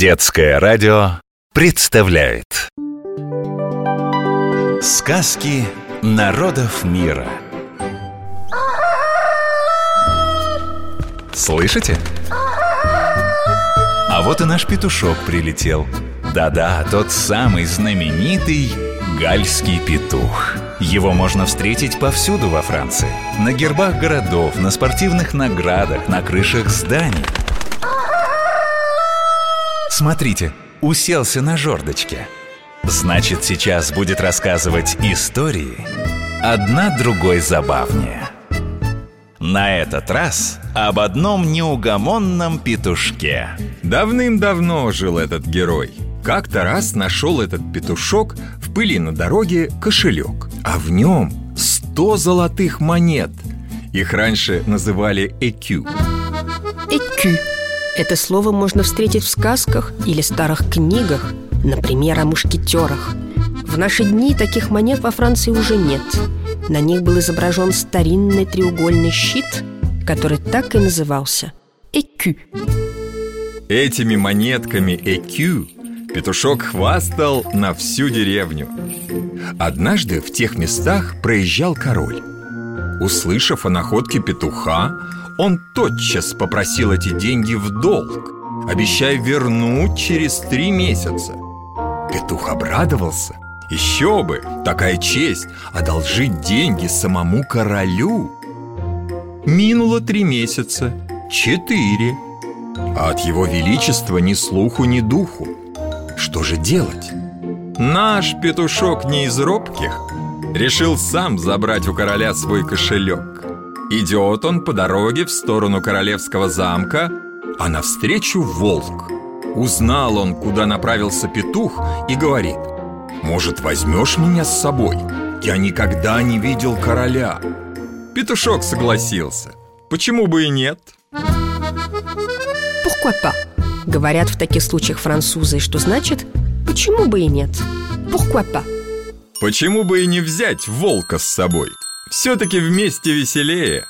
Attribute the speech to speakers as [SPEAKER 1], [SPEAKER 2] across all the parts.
[SPEAKER 1] Детское радио представляет. Сказки народов мира. Слышите? А вот и наш петушок прилетел. Да-да, тот самый знаменитый гальский петух. Его можно встретить повсюду во Франции. На гербах городов, на спортивных наградах, на крышах зданий Смотрите, уселся на жердочке. Значит, сейчас будет рассказывать истории, одна другой забавнее. На этот раз об одном неугомонном петушке.
[SPEAKER 2] Давным-давно жил этот герой. Как-то раз нашел этот петушок в пыли на дороге кошелек, а в нем сто золотых монет. Их раньше называли ЭКЮ.
[SPEAKER 3] Экю. Это слово можно встретить в сказках или старых книгах, например, о мушкетерах. В наши дни таких монет во Франции уже нет. На них был изображен старинный треугольный щит, который так и назывался – «Экю».
[SPEAKER 2] Этими монетками ЭКЮ петушок хвастал на всю деревню. Однажды в тех местах проезжал король. Услышав о находке петуха, он тотчас попросил эти деньги в долг, обещая вернуть через три месяца. Петух обрадовался. Еще бы, такая честь одолжить деньги самому королю. Минуло три месяца, четыре, а от его величества ни слуху, ни духу. Что же делать? Наш петушок не из робких Решил сам забрать у короля свой кошелек Идет он по дороге в сторону королевского замка А навстречу волк Узнал он, куда направился петух И говорит Может, возьмешь меня с собой? Я никогда не видел короля Петушок согласился Почему бы и нет?
[SPEAKER 3] Pourquoi pas? Говорят в таких случаях французы, что значит «почему бы и нет?» Pourquoi pas?
[SPEAKER 2] Почему бы и не взять волка с собой? Все-таки вместе веселее.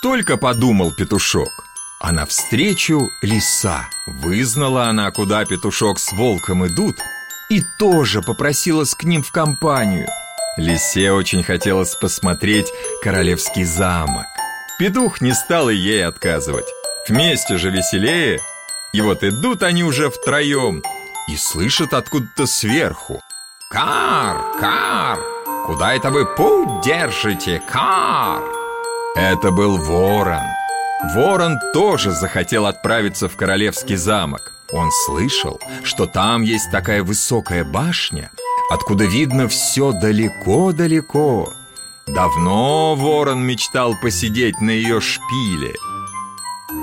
[SPEAKER 2] Только подумал петушок А навстречу лиса. Вызнала она, куда петушок с волком идут И тоже попросилась к ним в компанию. Лисе очень хотелось посмотреть королевский замок. Петух не стал и ей отказывать. Вместе же веселее. И вот идут они уже втроем И слышат откуда-то сверху. Кар, кар, куда это вы путь держите, кар? Это был ворон. Ворон тоже захотел отправиться в королевский замок. Он слышал, что там есть такая высокая башня, откуда видно все далеко-далеко. Давно ворон мечтал посидеть на ее шпиле.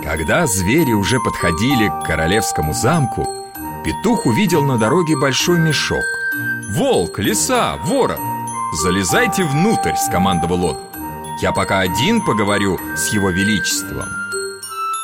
[SPEAKER 2] Когда звери уже подходили к королевскому замку, петух увидел на дороге большой мешок. «Волк, лиса, ворон! Залезайте внутрь!» – скомандовал он. «Я пока один поговорю с его величеством».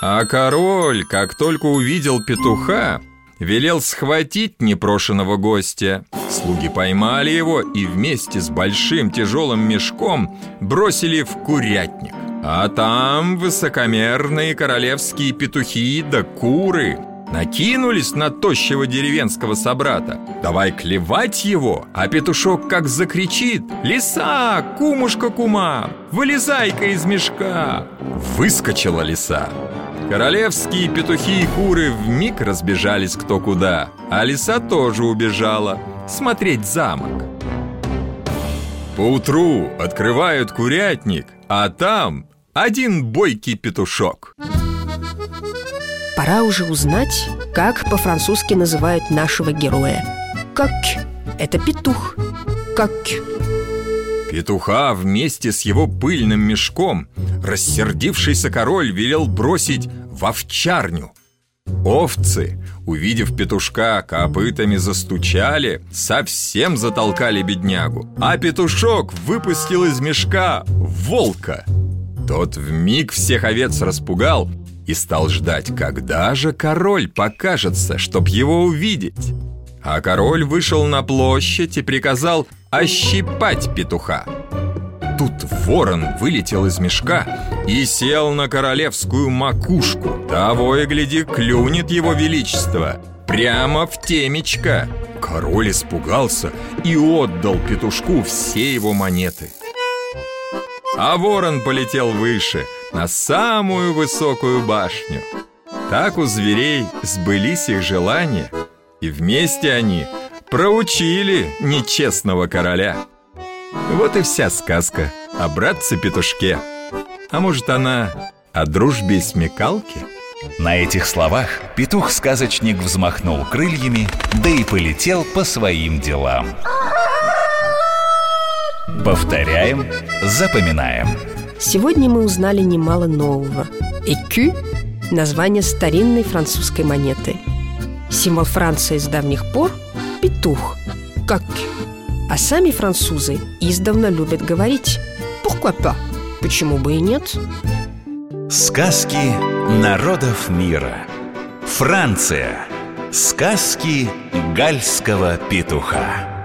[SPEAKER 2] А король, как только увидел петуха, велел схватить непрошенного гостя. Слуги поймали его и вместе с большим тяжелым мешком бросили в курятник. А там высокомерные королевские петухи да куры Накинулись на тощего деревенского собрата. Давай клевать его, а петушок как закричит. Лиса, кумушка кума, вылезай-ка из мешка! Выскочила лиса. Королевские петухи и куры вмиг разбежались кто куда А лиса тоже убежала смотреть замок. Поутру открывают курятник, а там один бойкий петушок
[SPEAKER 3] Пора уже узнать, как по-французски называют нашего героя. Как – это петух. Как?
[SPEAKER 2] Петуха вместе с его пыльным мешком Рассердившийся король велел бросить в овчарню. Овцы, увидев петушка, копытами застучали Совсем затолкали беднягу А петушок выпустил из мешка волка. Тот в миг всех овец распугал и стал ждать, когда же король покажется, чтоб его увидеть. А король вышел на площадь и приказал ощипать петуха. Тут ворон вылетел из мешка и сел на королевскую макушку. Того и гляди, клюнет его величество. прямо в темечко Король испугался и отдал петушку все его монеты А ворон полетел выше, на самую высокую башню Так у зверей сбылись их желания И вместе они проучили нечестного короля Вот и вся сказка о братце-петушке А может она о дружбе и смекалке?
[SPEAKER 1] На этих словах петух-сказочник взмахнул крыльями, да и полетел по своим делам. Повторяем, запоминаем.
[SPEAKER 3] Сегодня мы узнали немало нового. «Экю» – название старинной французской монеты. Символ Франции с давних пор – петух, как А сами французы издавна любят говорить «pourquoi pas?» Почему бы и нет?
[SPEAKER 1] Сказки народов мира Франция Сказки гальского петуха